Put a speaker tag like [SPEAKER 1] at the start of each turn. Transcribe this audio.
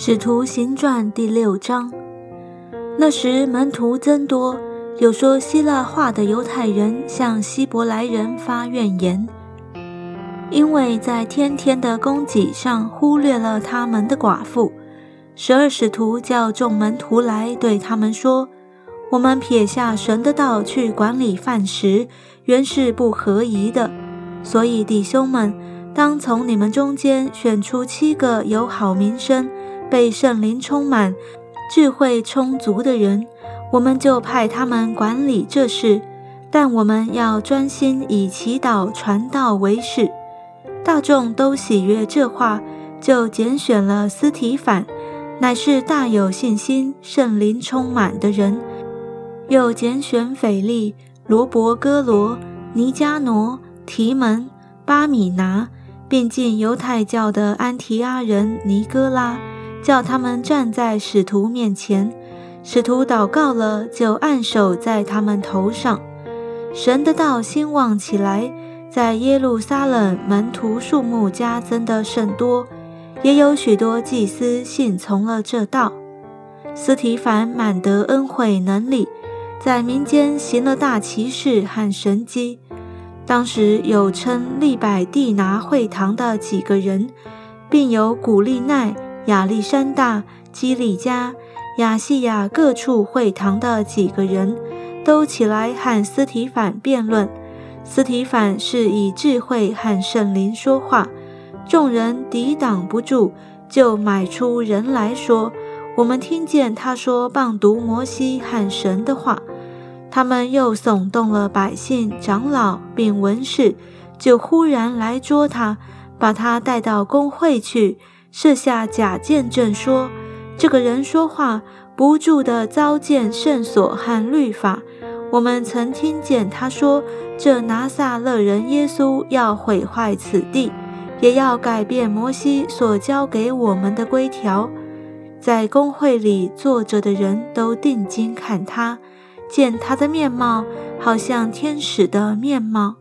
[SPEAKER 1] 使徒行传第六章，那时门徒增多，有说希腊话的犹太人向希伯来人发怨言，因为在天天的供给上忽略了他们的寡妇。十二使徒叫众门徒来，对他们说：“我们撇下神的道去管理饭食，原是不合宜的。所以弟兄们，当从你们中间选出七个有好名声。”被圣灵充满、智慧充足的人，我们就派他们管理这事。但我们要专心以祈祷、传道为事。大众都喜悦这话，就拣选了斯提反，乃是大有信心、圣灵充满的人；又拣选腓力、罗伯哥罗、尼加挪、提门、巴米拿，并进犹太教的安提阿人尼哥拉。叫他们站在使徒面前，使徒祷告了，就按手在他们头上。神的道兴旺起来，在耶路撒冷门徒数目加增的甚多，也有许多祭司信从了这道。斯提凡满得恩惠能力，在民间行了大奇事和神迹。当时有称利百地拿会堂的几个人，并有古利奈。亚历山大、基利加、亚细亚各处会堂的几个人都起来和斯提反辩论。斯提反是以智慧和圣灵说话，众人抵挡不住，就买出人来说：“我们听见他说棒读摩西和神的话。”他们又耸动了百姓、长老并文士，就忽然来捉他，把他带到公会去。设下假见证说，这个人说话不住的糟践圣所和律法。我们曾听见他说，这拿撒勒人耶稣要毁坏此地，也要改变摩西所交给我们的规条。在公会里坐着的人都定睛看他，见他的面貌好像天使的面貌。